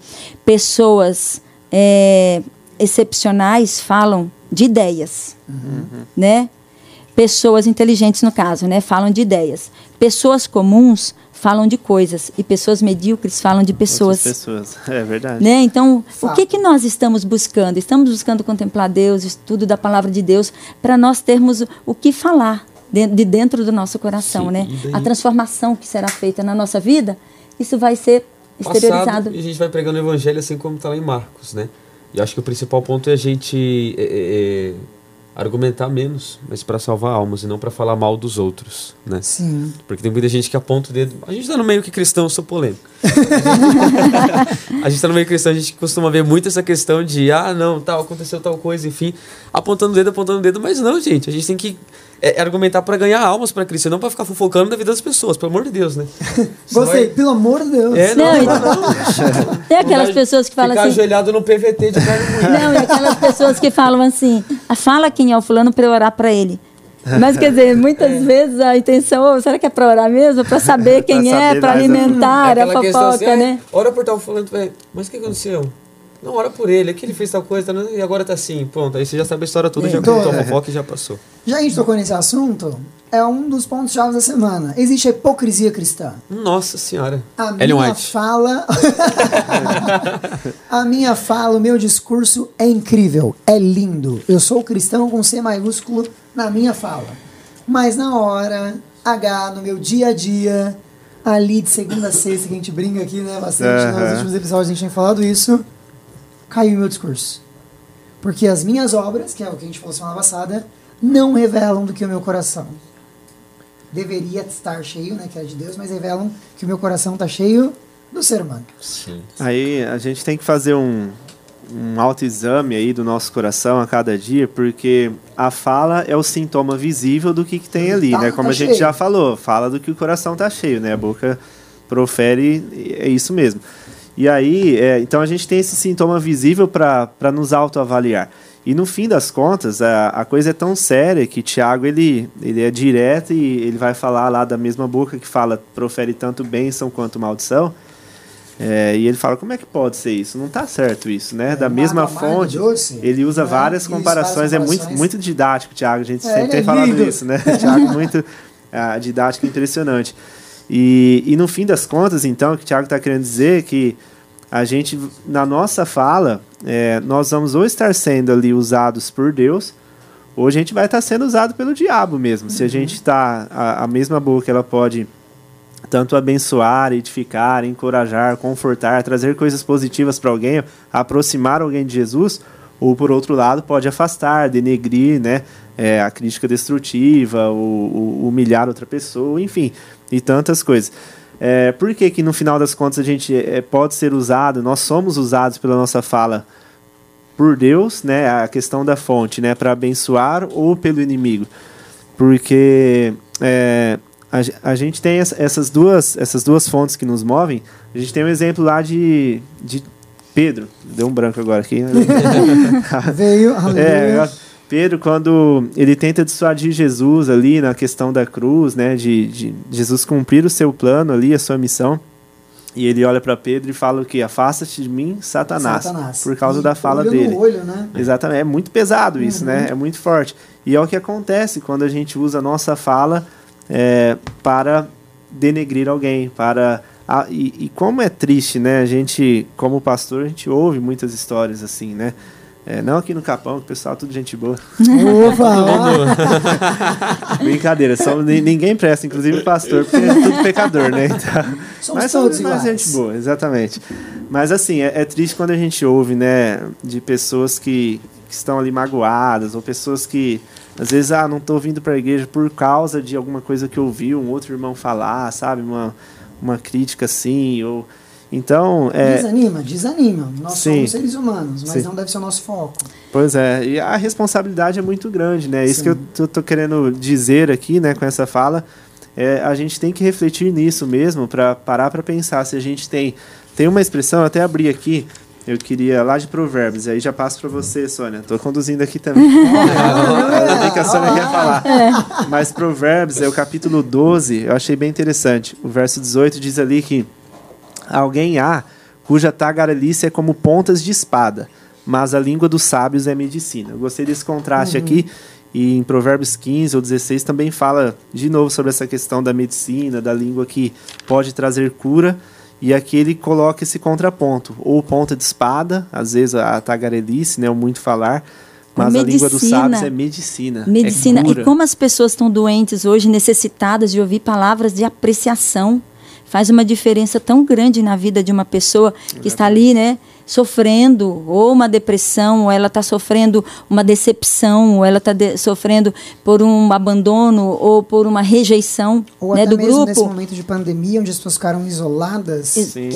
pessoas é, excepcionais falam de ideias, uhum. né? Pessoas inteligentes, no caso, né? Falam de ideias. Pessoas comuns falam de coisas e pessoas medíocres falam de pessoas. Outras pessoas, é verdade. Né? Então, Fato. o que, que nós estamos buscando? Estamos buscando contemplar Deus, estudo da palavra de Deus, para nós termos o que falar de dentro do nosso coração, Sim, né? A transformação que será feita na nossa vida, isso vai ser exteriorizado. Passado, e a gente vai pregando o evangelho assim como está lá em Marcos, né? E acho que o principal ponto é a gente é, é, é argumentar menos, mas para salvar almas e não para falar mal dos outros, né? Sim. Porque tem muita gente que aponta o dedo. A gente está no meio que cristão, eu sou polêmico. a gente está no meio cristão, a gente costuma ver muito essa questão de ah, não, tal, aconteceu tal coisa, enfim, apontando o dedo, apontando o dedo, mas não, gente, a gente tem que é, argumentar para ganhar almas para Cristo, não para ficar fofocando da vida das pessoas, pelo amor de Deus, né? Você, vai... pelo amor de Deus. É, não, não, não, não. Tem aquelas pessoas que falam ficar assim. ajoelhado no PVT de carne Não, e aquelas pessoas que falam assim: fala quem é o fulano para eu orar para ele. Mas quer dizer, muitas é. vezes a intenção, oh, será que é para orar mesmo? Para saber quem pra é, para alimentar é a fofoca, assim, né? Ora por tal fulano, mas o que aconteceu? Não, ora por ele, é que ele fez tal coisa tá, e agora tá assim. Pronto, aí você já sabe a história toda, já contou a fofoca e já passou. Já a gente tocou nesse assunto, é um dos pontos chaves da semana. Existe a hipocrisia cristã. Nossa senhora. A Ellen minha White. fala. a minha fala, o meu discurso é incrível, é lindo. Eu sou cristão com C maiúsculo na minha fala. Mas na hora, H, no meu dia a dia, ali de segunda a sexta, que a gente brinca aqui, né? Bastante. Uhum. Nos últimos episódios a gente tem falado isso caiu o meu discurso. Porque as minhas obras, que é o que a gente falou semana passada, não revelam do que o meu coração. Deveria estar cheio, né, que é de Deus, mas revelam que o meu coração está cheio do ser humano. Sim. Aí a gente tem que fazer um, um autoexame aí do nosso coração a cada dia, porque a fala é o sintoma visível do que, que tem ali, tá, né? Como tá a gente cheio. já falou, fala do que o coração está cheio, né? A boca profere, é isso mesmo. E aí, é, então a gente tem esse sintoma visível para nos autoavaliar. E no fim das contas, a, a coisa é tão séria que Tiago ele, ele é direto e ele vai falar lá da mesma boca que fala, profere tanto bênção quanto maldição. É, e ele fala, como é que pode ser isso? Não está certo isso, né? É, da mesma fonte, doce, ele usa né? várias comparações, várias comparações, é muito, muito didático, Tiago, a gente é, sempre tem é falado isso, né? Tiago, muito a didática impressionante. E, e no fim das contas, então, o que o Tiago está querendo dizer é que a gente, na nossa fala, é, nós vamos ou estar sendo ali usados por Deus, ou a gente vai estar sendo usado pelo diabo mesmo. Uhum. Se a uhum. gente está, a, a mesma boca, ela pode tanto abençoar, edificar, encorajar, confortar, trazer coisas positivas para alguém, aproximar alguém de Jesus, ou por outro lado pode afastar, denegrir, né, é, a crítica destrutiva, humilhar outra pessoa, enfim, e tantas coisas. É, por que, que no final das contas a gente é, pode ser usado, nós somos usados pela nossa fala por Deus, né, a questão da fonte, né, para abençoar ou pelo inimigo? Porque é, a, a gente tem essas duas, essas duas fontes que nos movem. A gente tem um exemplo lá de, de Pedro. Deu um branco agora aqui. Né? Veio, é, Pedro, quando ele tenta dissuadir Jesus ali na questão da cruz, né, de, de Jesus cumprir o seu plano ali, a sua missão, e ele olha para Pedro e fala o que afasta-te de mim, Satanás, Satanás, por causa e da fala dele. Olho, né? Exatamente, é muito pesado isso, né? uhum. né? É muito forte. E é o que acontece quando a gente usa a nossa fala é, para denegrir alguém, para ah, e, e, como é triste, né? A gente, como pastor, a gente ouve muitas histórias assim, né? É, não aqui no Capão, que o pessoal é tudo gente boa. Brincadeira, só, ninguém presta, inclusive o pastor, porque é tudo pecador, né? Então, Somos mas todos mais gente boa, exatamente. Mas assim, é, é, triste quando a gente ouve, né, de pessoas que, que estão ali magoadas, ou pessoas que às vezes, ah, não estou vindo para a igreja por causa de alguma coisa que ouvi um outro irmão falar, sabe? Uma, uma crítica assim, ou... Então, é... Desanima, desanima. Nós Sim. somos seres humanos, mas Sim. não deve ser o nosso foco. Pois é, e a responsabilidade é muito grande, né? Isso que eu tô querendo dizer aqui, né, com essa fala, é, a gente tem que refletir nisso mesmo, para parar para pensar se a gente tem... Tem uma expressão, até abri aqui, eu queria lá de Provérbios, aí já passo para você, Sônia. Estou conduzindo aqui também. Ainda bem que a Sônia quer falar. É. Mas Provérbios é o capítulo 12, eu achei bem interessante. O verso 18 diz ali que alguém há cuja tagarelice é como pontas de espada, mas a língua dos sábios é medicina. Eu gostei desse contraste uhum. aqui. E em Provérbios 15 ou 16 também fala de novo sobre essa questão da medicina, da língua que pode trazer cura e aqui ele coloca esse contraponto, ou ponta de espada, às vezes a tagarelice, né, o muito falar, mas medicina. a língua dos sábios é medicina. É medicina. É e como as pessoas estão doentes hoje, necessitadas de ouvir palavras de apreciação, faz uma diferença tão grande na vida de uma pessoa que está ali, né? Sofrendo ou uma depressão, ou ela está sofrendo uma decepção, ou ela está sofrendo por um abandono ou por uma rejeição ou né, do mesmo grupo. nesse momento de pandemia, onde as pessoas ficaram isoladas, Sim.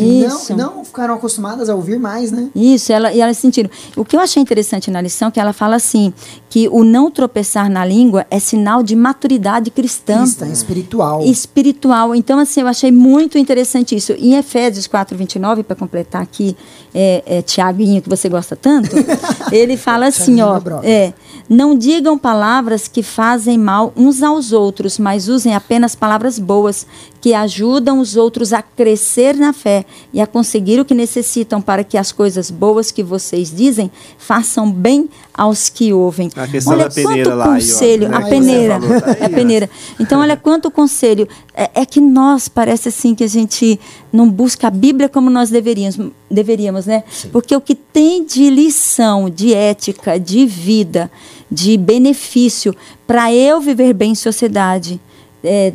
Não, não ficaram acostumadas a ouvir mais, né? Isso, ela, e elas sentiram. O que eu achei interessante na lição é que ela fala assim, que o não tropeçar na língua é sinal de maturidade cristã. Cristã, espiritual. Espiritual. Então, assim, eu achei muito interessante isso. Em Efésios 4, 29, para completar aqui, é, é, Tiaguinho, que você gosta tanto, ele fala assim, ó, é, não digam palavras que fazem mal uns aos outros, mas usem apenas palavras boas, que ajudam os outros a crescer na fé e a conseguir o que necessitam para que as coisas boas que vocês dizem façam bem aos que ouvem. A questão olha da peneira quanto conselho, lá, a peneira, tá a peneira. Então olha quanto conselho é, é, que nós parece assim que a gente não busca a Bíblia como nós deveríamos, deveríamos, né? Sim. Porque o que tem de lição, de ética, de vida, de benefício para eu viver bem em sociedade, é,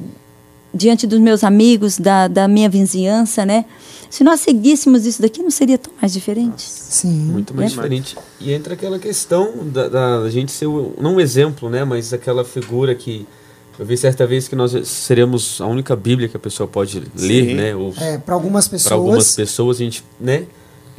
diante dos meus amigos, da, da minha vizinhança, né? Se nós seguíssemos isso daqui, não seria tão mais diferente? Sim. Muito mais é. diferente. E entra aquela questão da, da gente ser, não um exemplo, né? Mas aquela figura que eu vi certa vez que nós seremos a única Bíblia que a pessoa pode ler, Sim. né? É, para algumas pessoas. Para algumas pessoas a gente, né?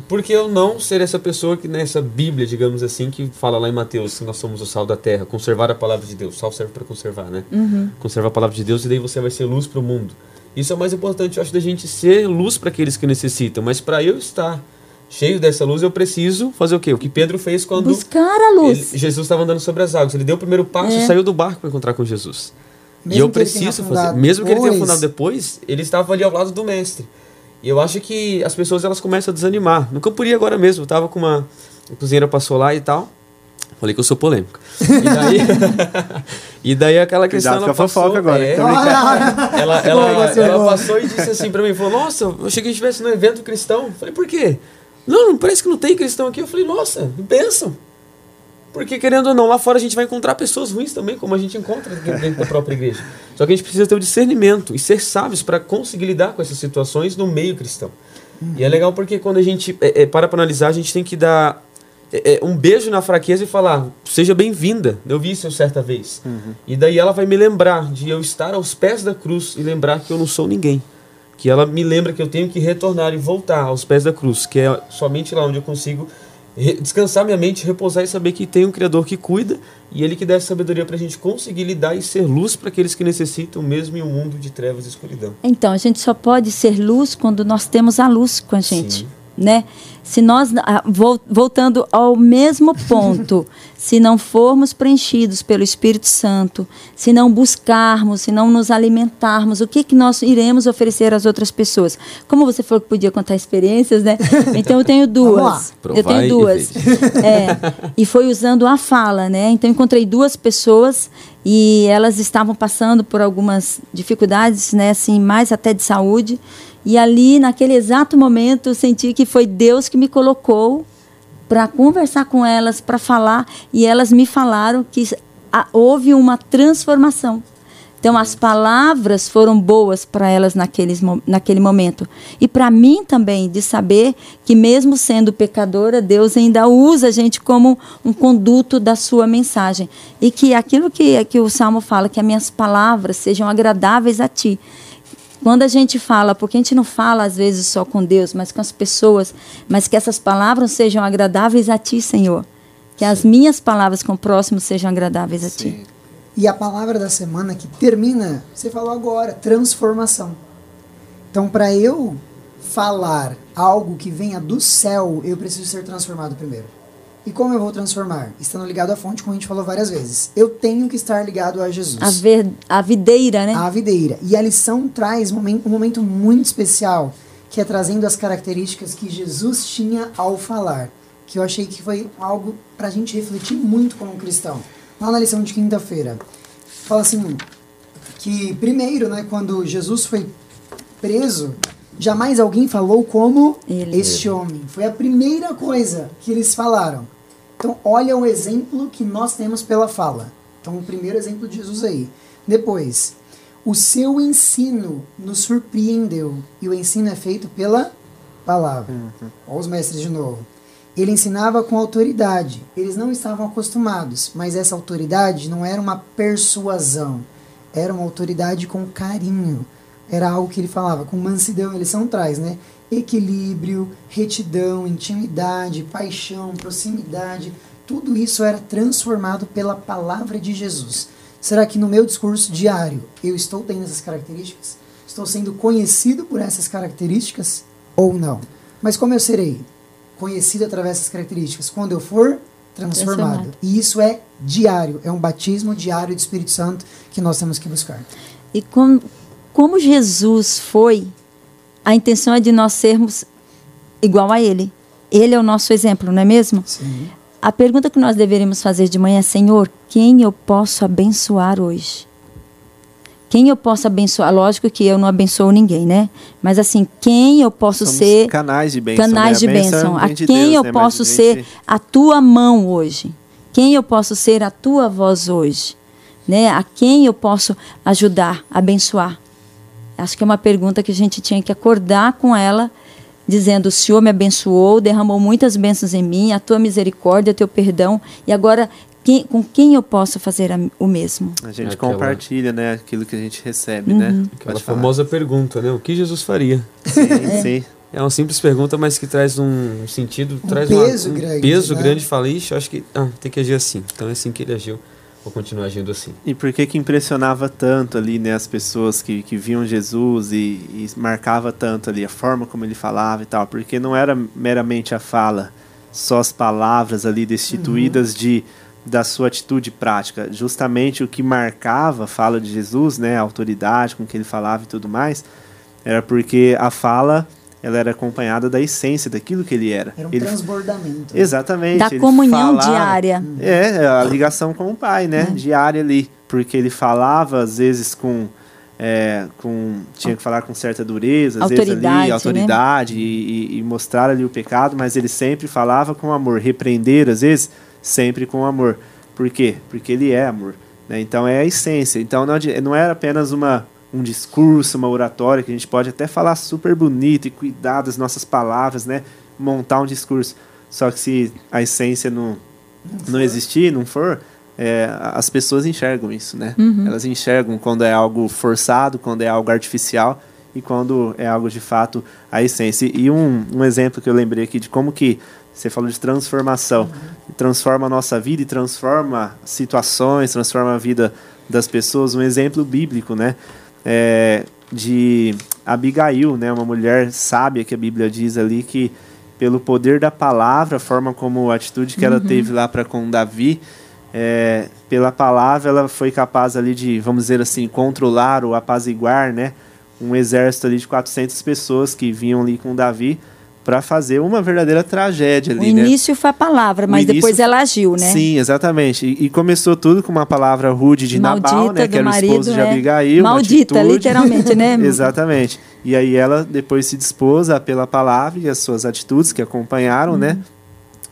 Por que eu não ser essa pessoa que nessa Bíblia, digamos assim, que fala lá em Mateus que nós somos o sal da terra, conservar a palavra de Deus. Sal serve para conservar, né? Uhum. Conservar a palavra de Deus e daí você vai ser luz para o mundo. Isso é o mais importante, eu acho, da gente ser luz para aqueles que necessitam. Mas para eu estar cheio dessa luz, eu preciso fazer o quê? O que Pedro fez quando buscar a luz. Ele, Jesus estava andando sobre as águas. Ele deu o primeiro passo, é. saiu do barco para encontrar com Jesus. Mesmo e eu preciso fazer. Mesmo que ele tenha fundado depois, ele estava ali ao lado do mestre. E eu acho que as pessoas elas começam a desanimar. No Campuri agora mesmo, eu tava com uma a cozinheira passou lá e tal. Falei que eu sou polêmico. E daí, e daí aquela questão. Cuidado ela com a fofoca agora. É, ela, ela, ela, ela passou e disse assim pra mim: falou, Nossa, eu achei que a gente estivesse num evento cristão. Falei, por quê? Não, parece que não tem cristão aqui. Eu falei, nossa, bênção. Porque, querendo ou não, lá fora a gente vai encontrar pessoas ruins também, como a gente encontra dentro da própria igreja. Só que a gente precisa ter o discernimento e ser sábios para conseguir lidar com essas situações no meio cristão. Uhum. E é legal porque quando a gente é, é, para para analisar, a gente tem que dar é, é um beijo na fraqueza e falar, seja bem-vinda. Eu vi isso certa vez. Uhum. E daí ela vai me lembrar de eu estar aos pés da cruz e lembrar que eu não sou ninguém. Que ela me lembra que eu tenho que retornar e voltar aos pés da cruz, que é somente lá onde eu consigo descansar minha mente, repousar e saber que tem um Criador que cuida e Ele que dá sabedoria para a gente conseguir lidar e ser luz para aqueles que necessitam, mesmo em um mundo de trevas e escuridão. Então, a gente só pode ser luz quando nós temos a luz com a gente. Sim né? Se nós, ah, voltando ao mesmo ponto, se não formos preenchidos pelo Espírito Santo, se não buscarmos, se não nos alimentarmos, o que, que nós iremos oferecer às outras pessoas? Como você falou que podia contar experiências, né? Então eu tenho duas. eu tenho duas. É, e foi usando a fala, né? Então encontrei duas pessoas e elas estavam passando por algumas dificuldades, né? Assim, mais até de saúde. E ali, naquele exato momento, eu senti que foi Deus que me colocou para conversar com elas, para falar, e elas me falaram que houve uma transformação. Então, as palavras foram boas para elas naqueles, naquele momento. E para mim também, de saber que, mesmo sendo pecadora, Deus ainda usa a gente como um conduto da sua mensagem. E que aquilo que, que o Salmo fala, que as minhas palavras sejam agradáveis a ti. Quando a gente fala, porque a gente não fala às vezes só com Deus, mas com as pessoas, mas que essas palavras sejam agradáveis a Ti, Senhor. Que Sim. as minhas palavras com o próximo sejam agradáveis Sim. a Ti. E a palavra da semana que termina, você falou agora, transformação. Então, para eu falar algo que venha do céu, eu preciso ser transformado primeiro. E como eu vou transformar? Estando ligado à fonte, como a gente falou várias vezes. Eu tenho que estar ligado a Jesus. A, ver, a videira, né? A videira. E a lição traz um momento, muito especial, que é trazendo as características que Jesus tinha ao falar. Que eu achei que foi algo para a gente refletir muito como cristão. Lá na lição de quinta-feira. Fala assim, que primeiro, né, quando Jesus foi preso, jamais alguém falou como Ele. este homem. Foi a primeira coisa que eles falaram. Então, olha o exemplo que nós temos pela fala. Então, o primeiro exemplo de Jesus aí. Depois, o seu ensino nos surpreendeu. E o ensino é feito pela palavra. Uhum. Olha os mestres de novo. Ele ensinava com autoridade. Eles não estavam acostumados, mas essa autoridade não era uma persuasão. Era uma autoridade com carinho. Era algo que ele falava com mansidão. Eles são traz, né? equilíbrio, retidão, intimidade, paixão, proximidade, tudo isso era transformado pela palavra de Jesus. Será que no meu discurso diário eu estou tendo essas características? Estou sendo conhecido por essas características ou não? Mas como eu serei conhecido através dessas características? Quando eu for transformado. transformado. E isso é diário, é um batismo diário do Espírito Santo que nós temos que buscar. E como, como Jesus foi a intenção é de nós sermos igual a Ele. Ele é o nosso exemplo, não é mesmo? Sim. A pergunta que nós deveríamos fazer de manhã é: Senhor, quem eu posso abençoar hoje? Quem eu posso abençoar? Lógico que eu não abençoo ninguém, né? Mas assim, quem eu posso Somos ser. Canais de bênção. Canais né? de bênção. A, quem Deus, eu né? posso ser a tua mão hoje? Quem eu posso ser a tua voz hoje? Né? A quem eu posso ajudar, abençoar? Acho que é uma pergunta que a gente tinha que acordar com ela, dizendo: O Senhor me abençoou, derramou muitas bênçãos em mim, a tua misericórdia, teu perdão, e agora quem, com quem eu posso fazer a, o mesmo? A gente Aquela... compartilha, né, aquilo que a gente recebe, né? uhum. né? Aquela famosa pergunta, né? O que Jesus faria? Sim, é. sim. É uma simples pergunta, mas que traz um sentido, um traz peso uma, um grande, peso né? grande. Fala, ixi, acho que ah, tem que agir assim. Então é assim que ele agiu vou continuar agindo assim. E por que que impressionava tanto ali, né, as pessoas que, que viam Jesus e, e marcava tanto ali a forma como ele falava e tal? Porque não era meramente a fala, só as palavras ali destituídas uhum. de da sua atitude prática. Justamente o que marcava a fala de Jesus, né, a autoridade com que ele falava e tudo mais, era porque a fala ela era acompanhada da essência daquilo que ele era. Era um ele, transbordamento. Exatamente. Da comunhão falava, diária. É, a ligação com o pai, né? Uhum. Diária ali. Porque ele falava, às vezes, com. É, com tinha que falar com certa dureza, às autoridade, vezes ali, autoridade, né? e, e, mostrar ali o pecado, mas ele sempre falava com amor. Repreender, às vezes, sempre com amor. Por quê? Porque ele é amor. Né? Então é a essência. Então não, não era apenas uma, um discurso, uma oratória, que a gente pode até falar super bonito e cuidar das nossas palavras, né? montar um discurso. Só que se a essência não, não existir, não for, é, as pessoas enxergam isso, né? Uhum. Elas enxergam quando é algo forçado, quando é algo artificial e quando é algo de fato a essência. E um, um exemplo que eu lembrei aqui de como que você falou de transformação, uhum. transforma a nossa vida e transforma situações, transforma a vida das pessoas. Um exemplo bíblico, né? É, de Abigail, né? Uma mulher sábia que a Bíblia diz ali que pelo poder da palavra, a forma como a atitude que uhum. ela teve lá para com Davi, é, pela palavra ela foi capaz ali de, vamos dizer assim, controlar ou apaziguar, né? Um exército ali de 400 pessoas que vinham ali com Davi para fazer uma verdadeira tragédia ali, O né? início né? foi a palavra, mas início, depois ela agiu, né? Sim, exatamente. E, e, começou tudo com uma palavra rude de Maldita Nabal, né? Que era o esposo é. de Abigail. Maldita, literalmente, né? exatamente. E aí ela depois se dispôs a, pela palavra e as suas atitudes que acompanharam, né? uhum. né?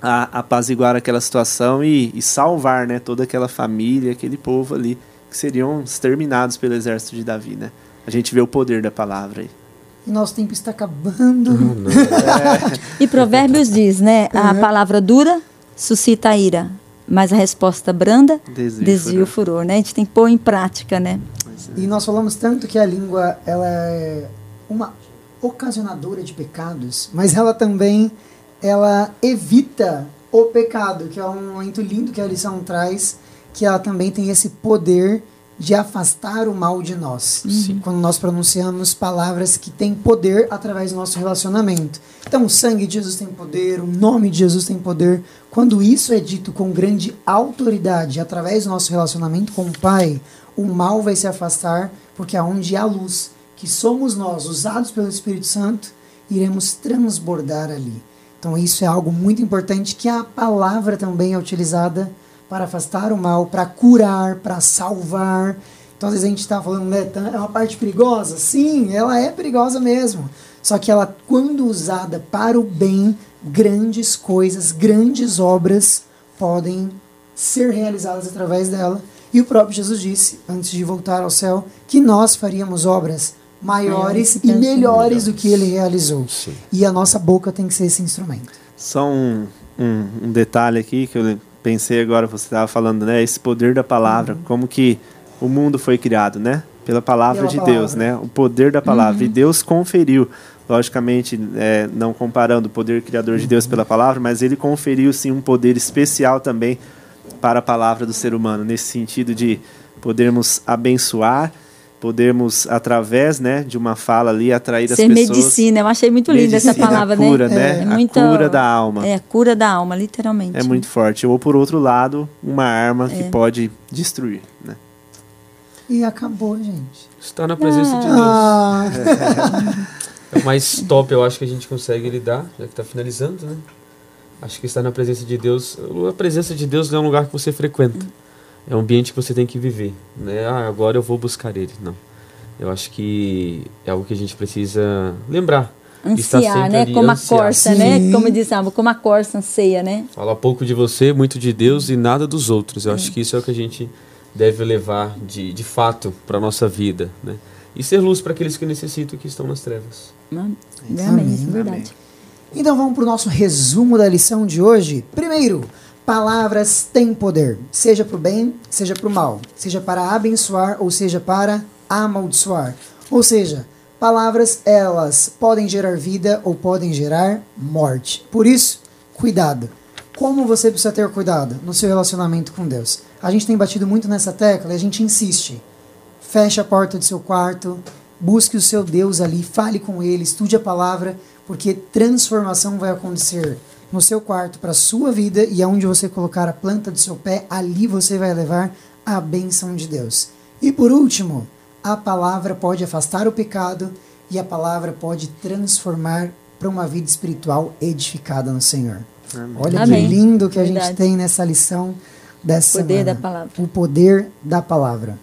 A apaziguar aquela situação e, e salvar, né? Toda aquela família, aquele povo ali que seriam exterminados pelo exército de Davi, né? A gente vê o poder da palavra aí e nosso tempo está acabando. é. E Provérbios diz, né? A palavra dura suscita a ira, mas a resposta branda desvia, desvia o furor, né? A gente tem que pôr em prática, né? E nós falamos tanto que a língua ela é uma ocasionadora de pecados, mas ela também ela evita o pecado, que é um momento lindo que a lição traz, que ela também tem esse poder de afastar o mal de nós. Sim. Quando nós pronunciamos palavras que têm poder através do nosso relacionamento. Então, o sangue de Jesus tem poder, o nome de Jesus tem poder. Quando isso é dito com grande autoridade através do nosso relacionamento com o Pai, o mal vai se afastar, porque aonde há luz, que somos nós, usados pelo Espírito Santo, iremos transbordar ali. Então, isso é algo muito importante que a palavra também é utilizada para afastar o mal, para curar, para salvar. Então, às vezes a gente está falando, né, é uma parte perigosa? Sim, ela é perigosa mesmo. Só que ela, quando usada para o bem, grandes coisas, grandes obras podem ser realizadas através dela. E o próprio Jesus disse, antes de voltar ao céu, que nós faríamos obras maiores e melhores do que ele realizou. Sim. E a nossa boca tem que ser esse instrumento. Só um, um, um detalhe aqui que eu pensei agora, você estava falando, né? Esse poder da palavra, uhum. como que o mundo foi criado, né? Pela palavra Pela de palavra. Deus, né? O poder da palavra. Uhum. E Deus conferiu, logicamente, é, não comparando o poder criador de Deus pela palavra, mas ele conferiu, sim, um poder especial também para a palavra do ser humano, nesse sentido de podermos abençoar, podermos, através né, de uma fala ali, atrair Ser as pessoas. medicina, eu achei muito linda essa palavra, a cura, né? né? É, a muito, cura da alma. É, a cura da alma, literalmente. É muito forte. Ou, por outro lado, uma arma é. que pode destruir, né? E acabou, gente. Está na presença ah. de Deus. Ah. É o mais top, eu acho que a gente consegue lidar, já que está finalizando, né? Acho que estar na presença de Deus. A presença de Deus não é um lugar que você frequenta é um ambiente que você tem que viver, né? Ah, agora eu vou buscar ele. Não. Eu acho que é algo que a gente precisa lembrar. Ansiar, né? Ali, como ansiar. a corça, né? Sim. né? Como diz, como a corça anseia, né? Fala pouco de você, muito de Deus e nada dos outros. Eu é. acho que isso é o que a gente deve levar de, de fato para a nossa vida, né? E ser luz para aqueles que necessitam que estão nas trevas. Amém, Amém. é verdade. Amém. Então vamos para o nosso resumo da lição de hoje. Primeiro, Palavras têm poder, seja para o bem, seja para o mal, seja para abençoar ou seja para amaldiçoar. Ou seja, palavras elas podem gerar vida ou podem gerar morte. Por isso, cuidado. Como você precisa ter cuidado no seu relacionamento com Deus? A gente tem batido muito nessa tecla e a gente insiste. Feche a porta do seu quarto, busque o seu Deus ali, fale com ele, estude a palavra, porque transformação vai acontecer no seu quarto para a sua vida e aonde você colocar a planta do seu pé, ali você vai levar a bênção de Deus. E por último, a palavra pode afastar o pecado e a palavra pode transformar para uma vida espiritual edificada no Senhor. Amém. Olha Amém. que lindo que a Verdade. gente tem nessa lição dessa o poder semana. da palavra. O poder da palavra.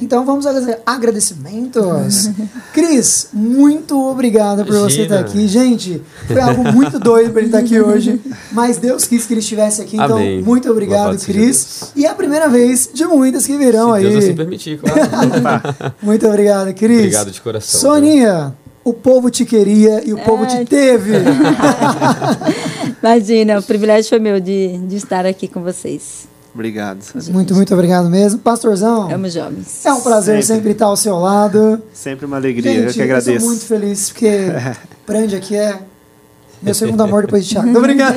Então vamos aos agradecimentos. Cris, muito obrigado por você estar aqui. Gente, foi algo muito doido para ele estar aqui hoje. Mas Deus quis que ele estivesse aqui. Então, Amém. muito obrigado, Cris. E é a primeira vez de muitas que virão Se aí. Deus assim permitir, claro. muito obrigado, Cris. Obrigado de coração. Soninha. O povo te queria e o é. povo te teve. Imagina, o privilégio foi meu de, de estar aqui com vocês. Obrigado. Muito, muito obrigado mesmo. Pastorzão. Amo jovens. É um prazer sempre, sempre estar ao seu lado. Sempre uma alegria, Gente, eu que agradeço. Eu sou muito feliz, porque Brande aqui é meu segundo amor depois de Thiago. Tô brincando.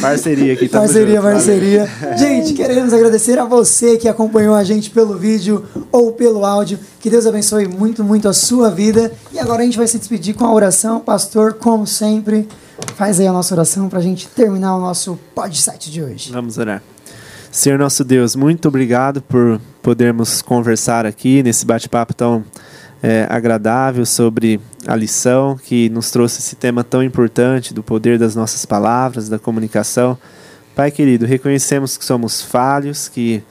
parceria aqui, Parceria, junto, parceria. Gente, queremos agradecer a você que acompanhou a gente pelo vídeo ou pelo áudio. Que Deus abençoe muito, muito a sua vida. E agora a gente vai se despedir com a oração. Pastor, como sempre, faz aí a nossa oração para a gente terminar o nosso podcast de hoje. Vamos orar. Senhor nosso Deus, muito obrigado por podermos conversar aqui nesse bate-papo tão é, agradável sobre a lição que nos trouxe esse tema tão importante do poder das nossas palavras, da comunicação. Pai querido, reconhecemos que somos falhos, que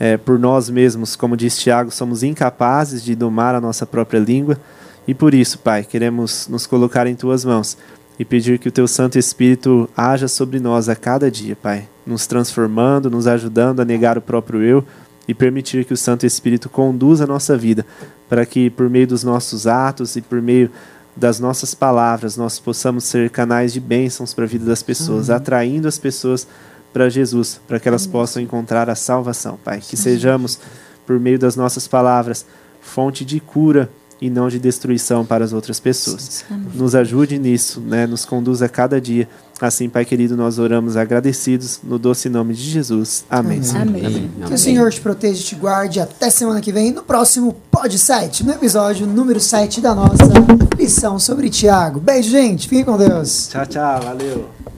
é, por nós mesmos, como diz Tiago, somos incapazes de domar a nossa própria língua e por isso, Pai, queremos nos colocar em tuas mãos e pedir que o teu Santo Espírito haja sobre nós a cada dia, Pai, nos transformando, nos ajudando a negar o próprio eu e permitir que o Santo Espírito conduza a nossa vida, para que por meio dos nossos atos e por meio das nossas palavras nós possamos ser canais de bênçãos para a vida das pessoas, uhum. atraindo as pessoas para Jesus, para que elas possam encontrar a salvação, Pai. Que sejamos, por meio das nossas palavras, fonte de cura e não de destruição para as outras pessoas. Nos ajude nisso, né? nos conduza a cada dia. Assim, Pai querido, nós oramos agradecidos no doce nome de Jesus. Amém. Amém. Amém. Que o Senhor te proteja e te guarde até semana que vem no próximo Pod 7, no episódio número 7 da nossa lição sobre Tiago. Beijo, gente. Fiquem com Deus. Tchau, tchau. Valeu.